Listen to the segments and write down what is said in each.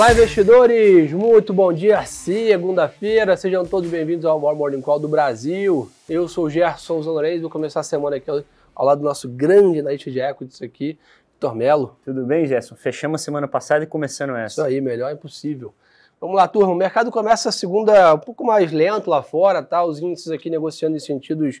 Olá, investidores! Muito bom dia, segunda-feira. Sejam todos bem-vindos ao maior Morning Call do Brasil. Eu sou o Gerson Zanorez, vou começar a semana aqui ao lado do nosso grande analista de equities aqui, Vitor Melo. Tudo bem, Gerson? Fechamos a semana passada e começando essa. Isso aí, melhor impossível. Vamos lá, turma. O mercado começa a segunda um pouco mais lento lá fora, tá? Os índices aqui negociando em sentidos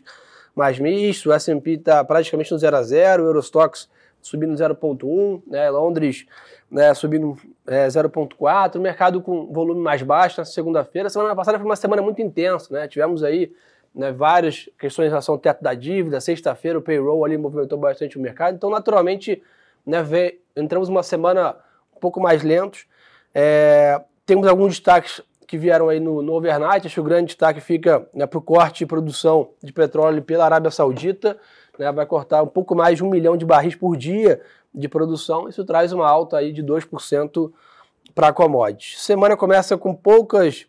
mais mistos. O S&P está praticamente no 0 a 0, o Eurostox subindo 0,1, né? Londres né, subindo é, 0,4, o mercado com volume mais baixo na segunda-feira. Semana passada foi uma semana muito intensa, né? Tivemos aí né, várias questões em relação ao teto da dívida. Sexta-feira o payroll ali movimentou bastante o mercado. Então, naturalmente, né, vê, entramos uma semana um pouco mais lentos. É, temos alguns destaques que vieram aí no, no overnight. Acho que o grande destaque fica né, para o corte de produção de petróleo pela Arábia Saudita. Né, vai cortar um pouco mais de um milhão de barris por dia de produção, isso traz uma alta aí de 2% para a commodity. Semana começa com poucas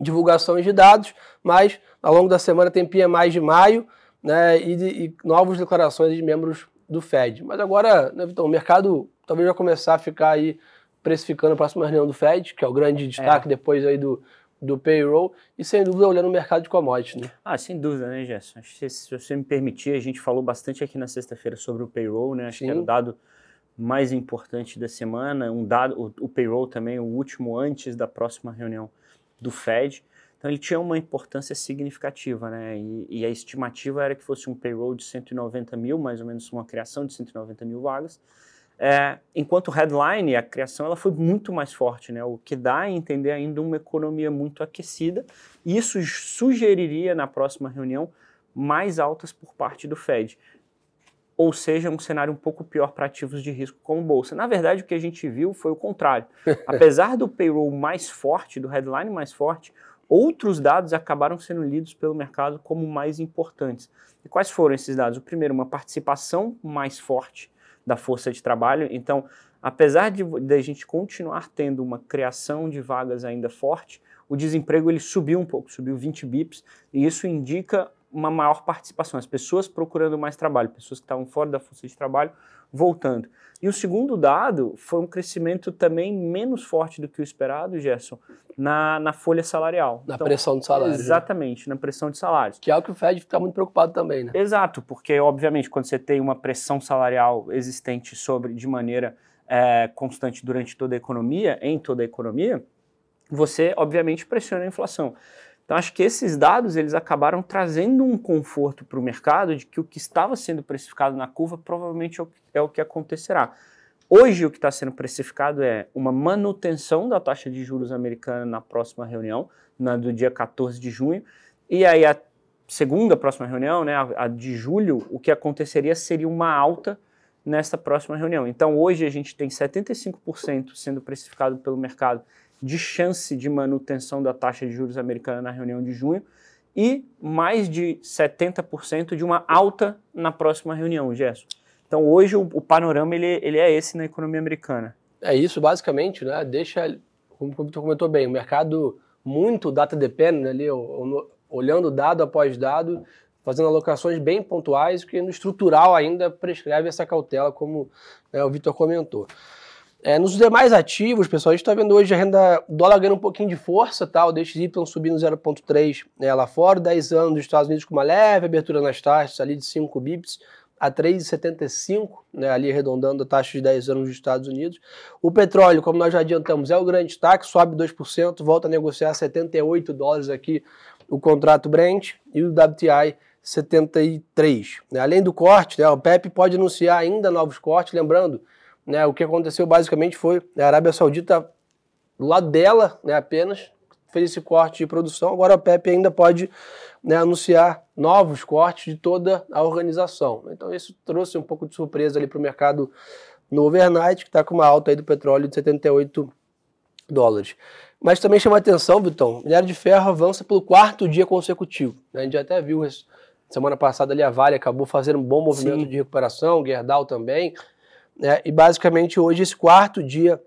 divulgações de dados, mas ao longo da semana tem PMI de maio né, e, e novas declarações de membros do Fed. Mas agora, né, o mercado talvez vai começar a ficar aí precificando a próxima reunião do Fed, que é o grande destaque é. depois aí do, do payroll e, sem dúvida, olhando o mercado de commodities. Né? Ah, sem dúvida, né, Gerson? Que se você me permitir, a gente falou bastante aqui na sexta-feira sobre o payroll, né? Acho Sim. que era o dado mais importante da semana, um dado, o, o, payroll também, o último antes da próxima reunião do Fed. Então ele tinha uma importância significativa, né? E, e, a estimativa era que fosse um payroll de 190 mil, mais ou menos uma criação de 190 mil vagas. É, enquanto o headline, a criação, ela foi muito mais forte, né? o que dá a entender ainda uma economia muito aquecida. E isso sugeriria na próxima reunião mais altas por parte do Fed. Ou seja, um cenário um pouco pior para ativos de risco como bolsa. Na verdade, o que a gente viu foi o contrário. Apesar do payroll mais forte, do headline mais forte, outros dados acabaram sendo lidos pelo mercado como mais importantes. E quais foram esses dados? O primeiro, uma participação mais forte da força de trabalho. Então, apesar de, de a gente continuar tendo uma criação de vagas ainda forte, o desemprego ele subiu um pouco, subiu 20 bips, e isso indica uma maior participação, as pessoas procurando mais trabalho, pessoas que estavam fora da força de trabalho voltando. E o segundo dado foi um crescimento também menos forte do que o esperado, Gerson, na, na folha salarial. Na então, pressão de salários. Né? Exatamente, né? na pressão de salários. Que é o que o Fed fica muito preocupado também, né? Exato, porque obviamente quando você tem uma pressão salarial existente sobre de maneira é, constante durante toda a economia, em toda a economia, você obviamente pressiona a inflação. Então acho que esses dados eles acabaram trazendo um conforto para o mercado de que o que estava sendo precificado na curva provavelmente é o que, é acontecerá. Hoje o que está sendo precificado é uma manutenção da taxa de juros americana na próxima reunião, na do dia 14 de junho, e aí a segunda próxima reunião, né, a, a de julho, o que aconteceria seria uma alta nesta próxima reunião. Então hoje a gente tem 75% sendo precificado pelo mercado de chance de manutenção da taxa de juros americana na reunião de junho e mais de 70% de uma alta na próxima reunião, Gerson. Então hoje o, o, panorama ele, ele é esse na economia americana. É isso basicamente, né? Deixa, como o Vitor comentou bem, o mercado muito data dependent ali, olhando dado após dado, fazendo alocações bem pontuais, que no estrutural ainda prescreve essa cautela, como né, o Vitor comentou. É, nos demais ativos, pessoal, a gente está vendo hoje a renda dólar ganhando um pouquinho de força, tá? o DXY subindo 0,3 né, lá fora, 10 anos dos Estados Unidos com uma leve abertura nas taxas ali de 5 bips a 3,75, né, ali arredondando a taxa de 10 anos dos Estados Unidos. O petróleo, como nós já adiantamos, é o grande destaque, sobe 2%, volta a negociar 78 dólares aqui o contrato Brent e o WTI 73. Né? Além do corte, né, o PEP pode anunciar ainda novos cortes, lembrando né, o que aconteceu basicamente foi a Arábia Saudita, do lado dela né, apenas, fez esse corte de produção. Agora a PEP ainda pode né, anunciar novos cortes de toda a organização. Então isso trouxe um pouco de surpresa ali para o mercado no overnight, que está com uma alta aí do petróleo de 78 dólares. Mas também chama atenção, Vitão, minério de ferro avança pelo quarto dia consecutivo. Né? A gente até viu semana passada ali a Vale acabou fazendo um bom movimento Sim. de recuperação, Gerdau também. Né? E basicamente hoje esse quarto dia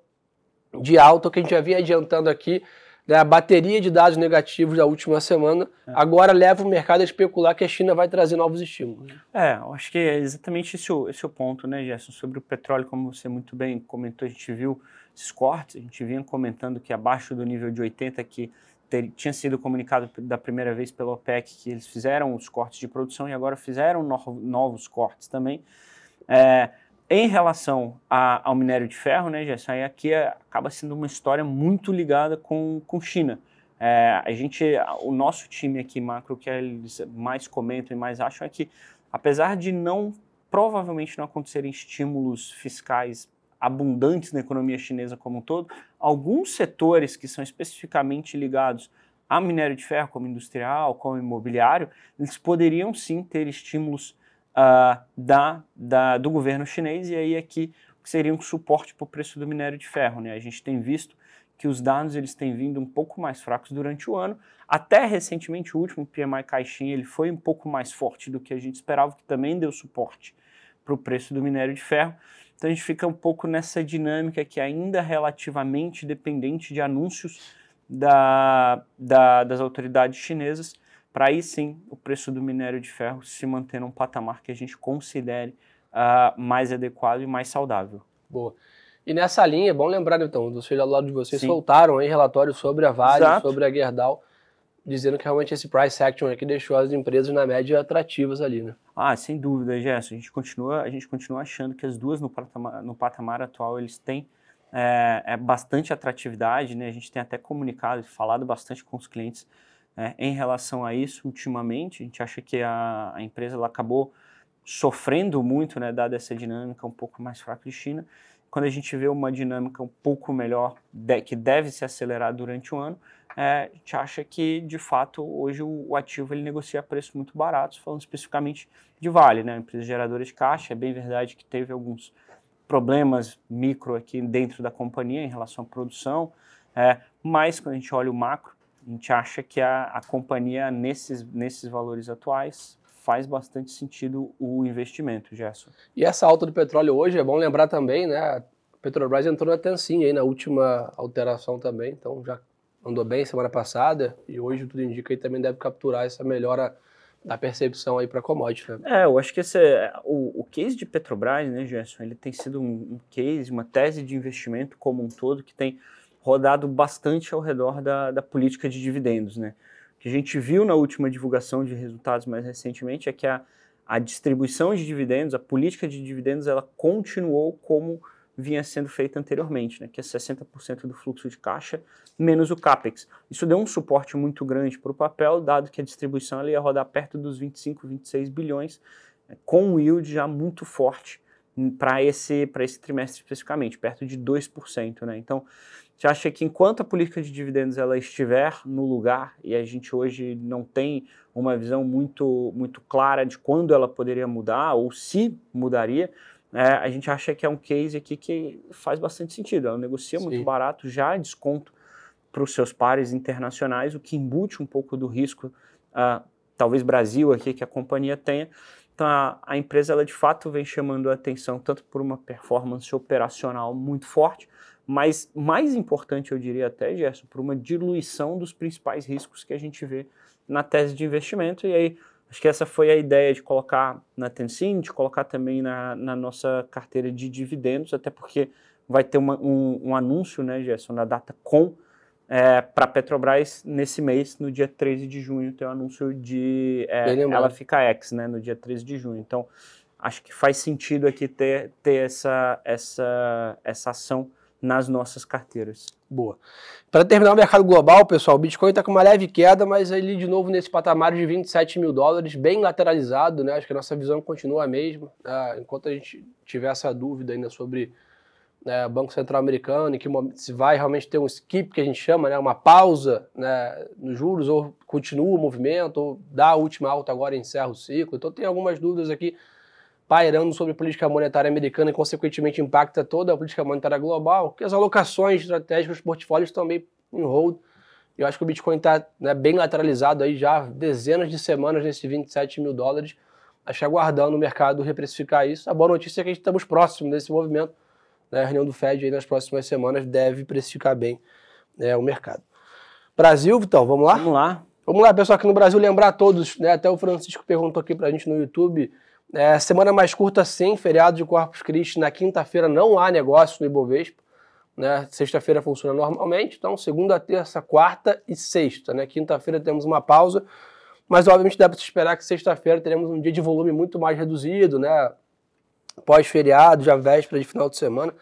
de alta, que a gente já vinha adiantando aqui, né, a bateria de dados negativos da última semana é. agora leva o mercado a especular que a China vai trazer novos estímulos. É, eu acho que é exatamente esse o, esse o ponto, né, Gerson? Sobre o petróleo, como você muito bem comentou, a gente viu esses cortes, a gente vinha comentando que abaixo do nível de 80 que ter, tinha sido comunicado da primeira vez pela OPEC que eles fizeram os cortes de produção e agora fizeram no, novos cortes também. É, em relação a, ao minério de ferro, né, Gerson, aqui é, acaba sendo uma história muito ligada com, com China. É, a gente, o nosso time aqui macro, que eles mais comentam e mais acham é que, apesar de não, provavelmente não acontecerem estímulos fiscais abundantes na economia chinesa como um todo, alguns setores que são especificamente ligados a minério de ferro, como industrial, como imobiliário, eles poderiam sim ter estímulos uh, da, da, do governo chinês, e aí aqui seria um suporte para o preço do minério de ferro. Né? A gente tem visto que os dados eles têm vindo um pouco mais fracos durante o ano. Até recentemente, o último PMI caixinha ele foi um pouco mais forte do que a gente esperava, que também deu suporte para o preço do minério de ferro. Então a gente fica um pouco nessa dinâmica que ainda é relativamente dependente de anúncios da, da, das autoridades chinesas, para aí sim o preço do minério de ferro se manter num patamar que a gente considere uh, mais adequado e mais saudável. Boa. E nessa linha, é bom lembrar, então, vocês do lado de vocês sim. soltaram aí relatórios sobre a Vale, Exato. sobre a Gerdau, dizendo que realmente esse price action aqui deixou as empresas na média atrativas ali, né? Ah, sem dúvida, Gerson. A gente continua, a gente continua achando que as duas no patamar, no patamar atual eles têm é, é bastante atratividade, né? A gente tem até comunicado, falado bastante com os clientes é, em relação a isso ultimamente. A gente acha que a, a empresa ela acabou sofrendo muito, né, dada essa dinâmica um pouco mais fraca de China. Quando a gente vê uma dinâmica um pouco melhor, de, que deve se acelerar durante o ano, é, a gente acha que, de fato, hoje o, o, ativo ele negocia preços muito baratos, falando especificamente de Vale, né, empresa geradora de caixa. É bem verdade que teve alguns problemas micro aqui dentro da companhia em relação à produção, é, mas quando a gente olha o macro, a gente acha que a, a companhia, nesses, nesses valores atuais, faz bastante sentido o investimento, Gerson. E essa alta do petróleo hoje, é bom lembrar também, né? A Petrobras entrou na Tensin aí na última alteração também, então já andou bem semana passada e hoje tudo indica que também deve capturar essa melhora da percepção aí para commodity. Né? É, eu acho que esse é, o, o case de Petrobras, né, Gerson, ele tem sido um, um case, uma tese de investimento como um todo que tem rodado bastante ao redor da, da política de dividendos. Né? O que a gente viu na última divulgação de resultados mais recentemente é que a, a distribuição de dividendos, a política de dividendos, ela continuou como vinha sendo feita anteriormente, né, que é 60% do fluxo de caixa menos o CAPEX. Isso deu um suporte muito grande para o papel, dado que a distribuição ia rodar perto dos 25, 26 bilhões, né, com um yield já muito forte para esse, esse trimestre especificamente, perto de 2%. Né? Então, você acha que enquanto a política de dividendos ela estiver no lugar e a gente hoje não tem uma visão muito, muito clara de quando ela poderia mudar ou se mudaria, é, a gente acha que é um case aqui que faz bastante sentido. Ela negocia Sim. muito barato, já desconto para os seus pares internacionais, o que embute um pouco do risco, uh, talvez Brasil aqui, que a companhia tenha. Então a, empresa ela de fato vem chamando a atenção tanto por uma performance operacional muito forte, mas mais importante, eu diria até, Gerson, por uma diluição dos principais riscos que a gente vê na tese de investimento. E aí, acho que essa foi a ideia de colocar na Tencent, de colocar também na, na nossa carteira de dividendos, até porque vai ter uma, um, um, anúncio, né, Gerson, na data com é, para a Petrobras nesse mês, no dia 13 de junho, tem o um anúncio de é, ela fica ex, né, no dia 13 de junho. Então, acho que faz sentido aqui ter, ter essa, essa, essa ação nas nossas carteiras. Boa. Para terminar o mercado global, pessoal, o Bitcoin está com uma leve queda, mas ele de novo nesse patamar de 27 mil dólares, bem lateralizado, né? Acho que a nossa visão continua a mesma. Né? Enquanto a gente tiver essa dúvida ainda sobre né, Banco Central Americano, e que se vai realmente ter um skip, que a gente chama, né, uma pausa né, nos juros, ou continua o movimento, ou dá a última alta agora e encerra o ciclo. Então tem algumas dúvidas aqui pairando sobre a política monetária americana e, consequentemente, impacta toda a política monetária global, que as alocações estratégicas dos portfólios também em hold. Eu acho que o Bitcoin está né, bem lateralizado aí já dezenas de semanas nesses 27 mil dólares. Acho aguardando o mercado reprecificar isso. A boa notícia é que estamos próximos desse movimento. Né? A reunião do Fed aí nas próximas semanas deve precificar bem né, o mercado. Brasil, Vitão, vamos lá? Vamos lá. Vamos lá, pessoal, aqui no Brasil, lembrar a todos, né? Até o Francisco perguntou aqui pra gente no YouTube. É, semana mais curta, sem feriado de Corpus Christi. Na quinta-feira não há negócio no Ibovespa. Né? Sexta-feira funciona normalmente, então segunda, terça, quarta e sexta. Né? Quinta-feira temos uma pausa, mas obviamente dá para se esperar que sexta-feira teremos um dia de volume muito mais reduzido, né? Pós-feriado, já véspera de final de semana.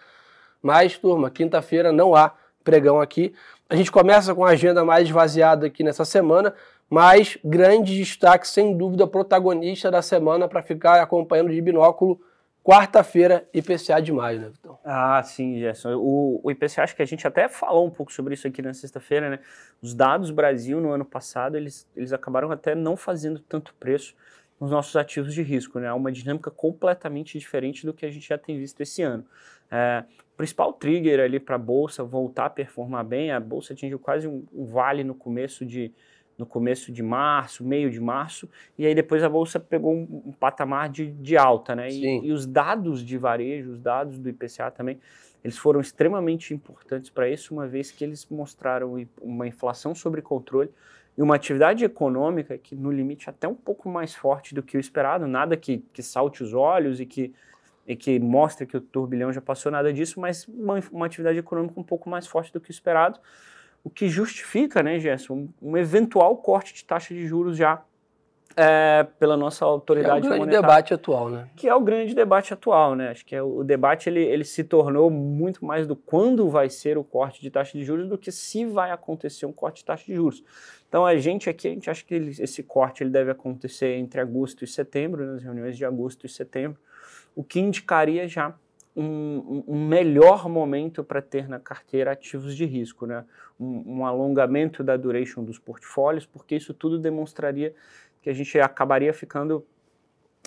Mas, turma, quinta-feira não há pregão aqui. A gente começa com a agenda mais esvaziada aqui nessa semana, mas grande destaque, sem dúvida, protagonista da semana para ficar acompanhando de binóculo quarta-feira, IPCA de maio, né, Vitão? Ah, sim, Gerson. O, o, IPCA, acho que a gente até falou um pouco sobre isso aqui na sexta-feira, né? Os dados Brasil no ano passado, eles, eles acabaram até não fazendo tanto preço nos nossos ativos de risco, né? Uma dinâmica completamente diferente do que a gente já tem visto esse ano. É, o principal trigger ali para a bolsa voltar a performar bem, a bolsa atingiu quase um, um, vale no começo de no começo de março, meio de março, e aí depois a bolsa pegou um, um patamar de, de, alta, né? E, e, os dados de varejo, os dados do IPCA também, eles foram extremamente importantes para isso, uma vez que eles mostraram uma inflação sobre controle e uma atividade econômica que no limite até um pouco mais forte do que o esperado, nada que, que salte os olhos e que e que mostra que o turbilhão já passou nada disso, mas uma, uma atividade econômica um pouco mais forte do que o esperado, o que justifica, né, Gerson, um, um eventual corte de taxa de juros já é, pela nossa autoridade monetária. É o grande debate atual, né? Que é o grande debate atual, né? Acho que é o, o, debate ele, ele se tornou muito mais do quando vai ser o corte de taxa de juros do que se vai acontecer um corte de taxa de juros. Então a gente aqui, a gente acha que ele, esse corte ele deve acontecer entre agosto e setembro, nas reuniões de agosto e setembro o que indicaria já um, um melhor momento para ter na carteira ativos de risco, né? Um, um, alongamento da duration dos portfólios, porque isso tudo demonstraria que a gente acabaria ficando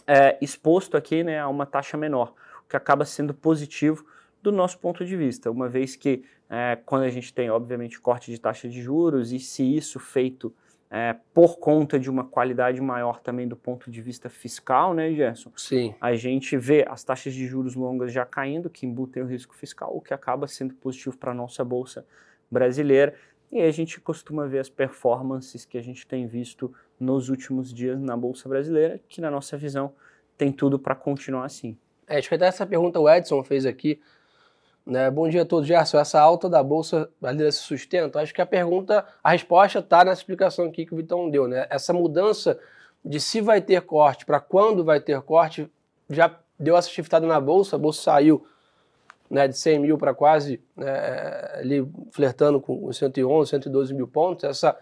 é, exposto aqui né, a uma taxa menor, o que acaba sendo positivo do nosso ponto de vista, uma vez que é, quando a gente tem, obviamente, corte de taxa de juros, e se isso feito é, por conta de uma qualidade maior também do ponto de vista fiscal, né, Gerson? Sim. A gente vê as taxas de juros longas já caindo, que embutem o risco fiscal, o que acaba sendo positivo para a nossa bolsa brasileira. E a gente costuma ver as performances que a gente tem visto nos últimos dias na bolsa brasileira, que na nossa visão tem tudo para continuar assim. É, até essa pergunta o Edson fez aqui né? Bom dia a todos, Gerson. Essa alta da Bolsa Brasileira se sustenta? Acho que a pergunta, a resposta está nessa explicação aqui que o Vitão deu. Né? Essa mudança de se vai ter corte para quando vai ter corte já deu essa shiftada na Bolsa. A Bolsa saiu né, de 100 mil para quase né, ali flertando com 111, 112 mil pontos. Essa,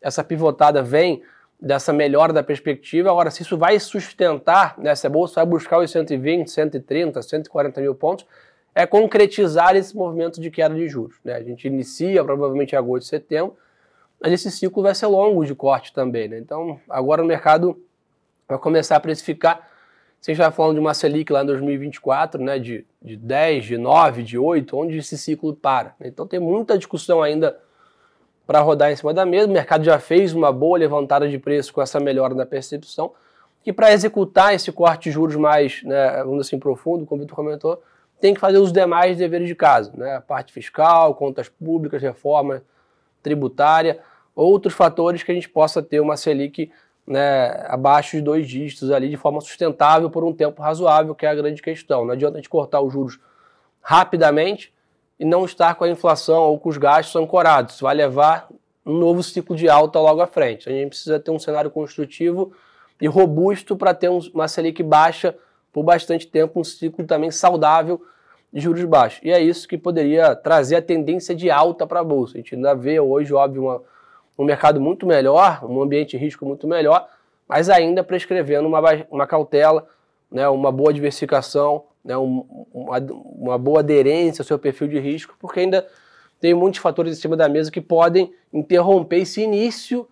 essa pivotada vem dessa melhora da perspectiva. Agora, se isso vai sustentar, né, se a Bolsa vai buscar os 120, 130, 140 mil pontos, é concretizar esse movimento de queda de juros. Né? A gente inicia provavelmente em agosto, setembro, mas esse ciclo vai ser longo de corte também. Né? Então, agora o mercado vai começar a precificar. Você já falando de uma Selic lá em 2024, né, de, de 10, de 9, de 8, onde esse ciclo para. Né? Então tem muita discussão ainda para rodar em cima da mesa. O mercado já fez uma boa levantada de preço com essa melhora na percepção. E para executar esse corte de juros mais, né, vamos assim, profundo, como o Vitor comentou, tem que fazer os demais deveres de casa, né? A parte fiscal, contas públicas, reforma tributária, outros fatores que a gente possa ter uma Selic né, abaixo de dois dígitos ali de forma sustentável por um tempo razoável, que é a grande questão. Não adianta a gente cortar os juros rapidamente e não estar com a inflação ou com os gastos ancorados. Isso vai levar um novo ciclo de alta logo à frente. A gente precisa ter um cenário construtivo e robusto para ter uma Selic baixa por bastante tempo, um ciclo também saudável de juros baixos. E é isso que poderia trazer a tendência de alta para a Bolsa. A gente ainda vê hoje, óbvio, uma, um mercado muito melhor, um ambiente de risco muito melhor, mas ainda prescrevendo uma, uma cautela, né, uma boa diversificação, né, um, uma, uma boa aderência ao seu perfil de risco, porque ainda tem muitos fatores em cima da mesa que podem interromper esse início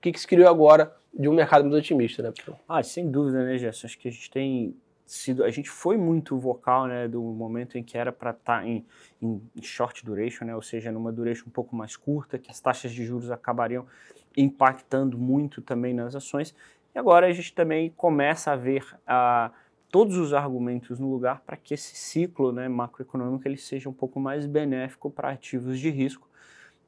que, que se criou agora de um mercado muito otimista, né, Ah, sem dúvida, né, Gerson? Acho que a gente tem sido, a gente foi muito vocal, né, do momento em que era para estar tá em, em, short duration, né, ou seja, numa duration um pouco mais curta, que as taxas de juros acabariam impactando muito também nas ações. E agora a gente também começa a ver uh, todos os argumentos no lugar para que esse ciclo né, macroeconômico ele seja um pouco mais benéfico para ativos de risco.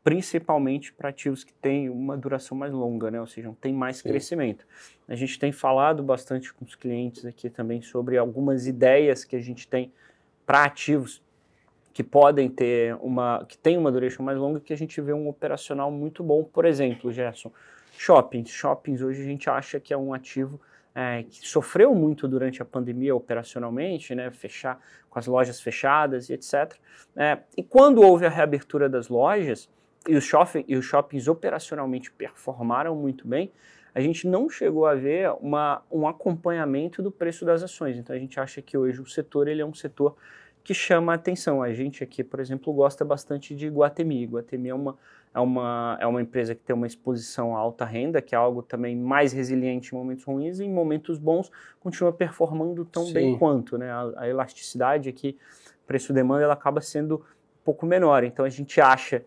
principalmente para ativos que têm uma duração mais longa, né? ou seja, tem mais Sim. crescimento. A gente tem falado bastante com os clientes aqui também sobre algumas ideias que a gente tem para ativos que podem ter uma, que tem uma duração mais longa, que a gente vê um operacional muito bom. Por exemplo, Gerson, shoppings. Shoppings hoje a gente acha que é um ativo é, que sofreu muito durante a pandemia operacionalmente, né, fechar com as lojas fechadas e etc. É, e quando houve a reabertura das lojas e os, shopping, e os shoppings operacionalmente performaram muito bem, a gente não chegou a ver uma, um acompanhamento do preço das ações. Então a gente acha que hoje o setor ele é um setor que chama a atenção. A gente aqui, por exemplo, gosta bastante de Guatemi. Guatemi é uma, é uma, é uma empresa que tem uma exposição à alta renda, que é algo também mais resiliente em momentos ruins e em momentos bons continua performando tão Sim. bem quanto. Né? A, a elasticidade aqui, preço-demanda, ela acaba sendo um pouco menor. Então a gente acha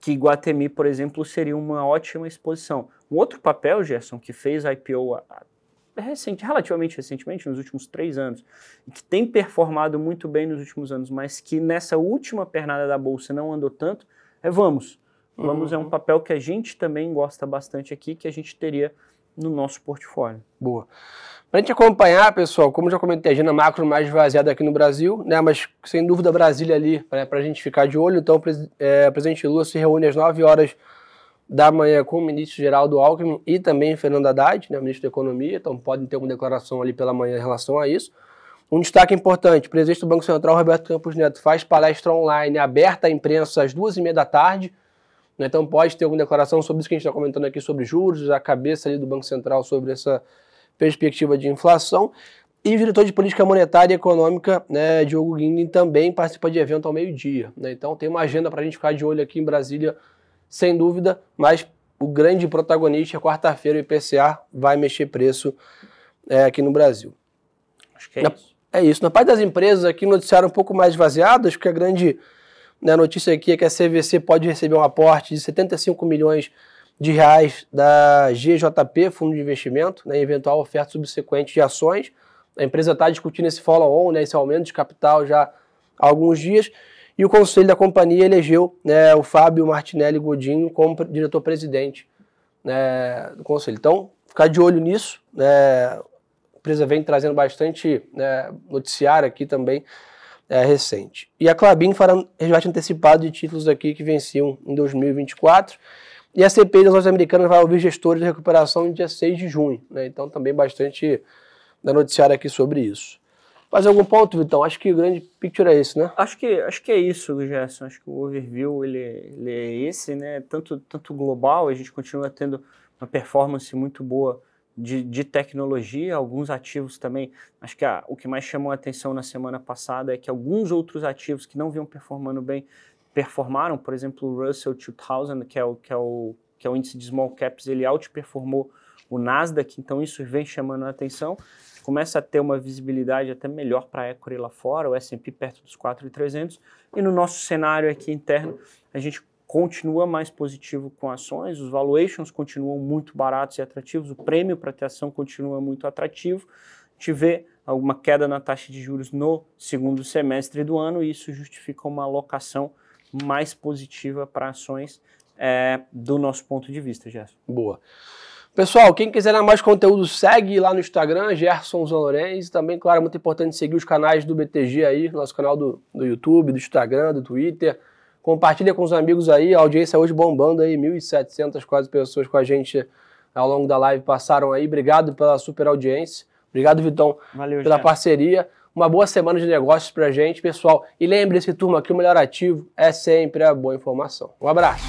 que Guatemi, por exemplo, seria uma ótima exposição. Um outro papel, Gerson, que fez a IPO recente, relativamente recentemente, nos últimos três anos, que tem performado muito bem nos últimos anos, mas que nessa última pernada da bolsa não andou tanto, é Vamos. Vamos uhum. é um papel que a gente também gosta bastante aqui, que a gente teria no nosso portfólio. Boa. Para a gente acompanhar, pessoal, como já comentei, a agenda macro mais vaziada aqui no Brasil, né, mas sem dúvida Brasília ali, para a gente ficar de olho. Então, é, o presidente Lula se reúne às 9 horas da manhã com o ministro Geraldo Alckmin e também Fernando Haddad, né, ministro da Economia, então podem ter uma declaração ali pela manhã em relação a isso. Um destaque importante, o presidente do Banco Central, Roberto Campos Neto, faz palestra online aberta à imprensa às duas e meia da tarde, né, então pode ter alguma declaração sobre isso que a gente está comentando aqui sobre juros, a cabeça ali do Banco Central sobre essa perspectiva de inflação. E o diretor de política monetária e econômica, né, Diogo Guindim, também participa de evento ao meio-dia. Né? Então tem uma agenda para a gente ficar de olho aqui em Brasília sem dúvida, mas o grande protagonista, quarta-feira, o IPCA vai mexer preço é, aqui no Brasil. Acho que é Na, isso. É isso. Na parte das empresas aqui, noticiaram um pouco mais vaziadas, porque a grande né, notícia aqui é que a CVC pode receber um aporte de 75 milhões de reais da GJP, Fundo de Investimento, né, eventual oferta subsequente de ações. A empresa está discutindo esse follow-on, né, esse aumento de capital já há alguns dias. E o conselho da companhia elegeu né, o Fábio Martinelli Godinho como diretor-presidente né, do conselho. Então, ficar de olho nisso. Né, a empresa vem trazendo bastante né, noticiário aqui também é, recente. E a Clabin fará resgate antecipado de títulos aqui que venciam em 2024. E a CPI das lojas americanas vai ouvir gestores de recuperação no dia 6 de junho. Né? Então, também bastante da noticiário aqui sobre isso. Mais algum ponto, Vitão? Acho que o grande picture é esse, né? Acho que, acho que é isso, Gerson. Acho que o overview ele, ele é esse, né? Tanto, tanto global, a gente continua tendo uma performance muito boa de, de tecnologia, alguns ativos também. Acho que a, o que mais chamou a atenção na semana passada é que alguns outros ativos que não vinham performando bem performaram. Por exemplo, o Russell 2000, que é o, que é o, que é o índice de small caps, ele outperformou o Nasdaq, então isso vem chamando a atenção começa a ter uma visibilidade até melhor para a equity lá fora, o S&P perto dos 4.300, e no nosso cenário aqui interno, a gente continua mais positivo com ações, os valuations continuam muito baratos e atrativos, o prêmio para ter ação continua muito atrativo, a gente vê alguma queda na taxa de juros no segundo semestre do ano, e isso justifica uma alocação mais positiva para ações é, do nosso ponto de vista, Gerson. Boa. Pessoal, quem quiser mais conteúdo, segue lá no Instagram, Gerson Zanorenz. Também, claro, é muito importante seguir os canais do BTG aí, nosso canal do, do YouTube, do Instagram, do Twitter. Compartilha com os amigos aí, a audiência hoje bombando aí, 1.700 quase pessoas com a gente ao longo da live passaram aí. Obrigado pela super audiência. Obrigado, Vitão, Valeu, pela parceria. Uma boa semana de negócios pra gente, pessoal. E lembre-se, turma, que o melhor ativo é sempre a boa informação. Um abraço.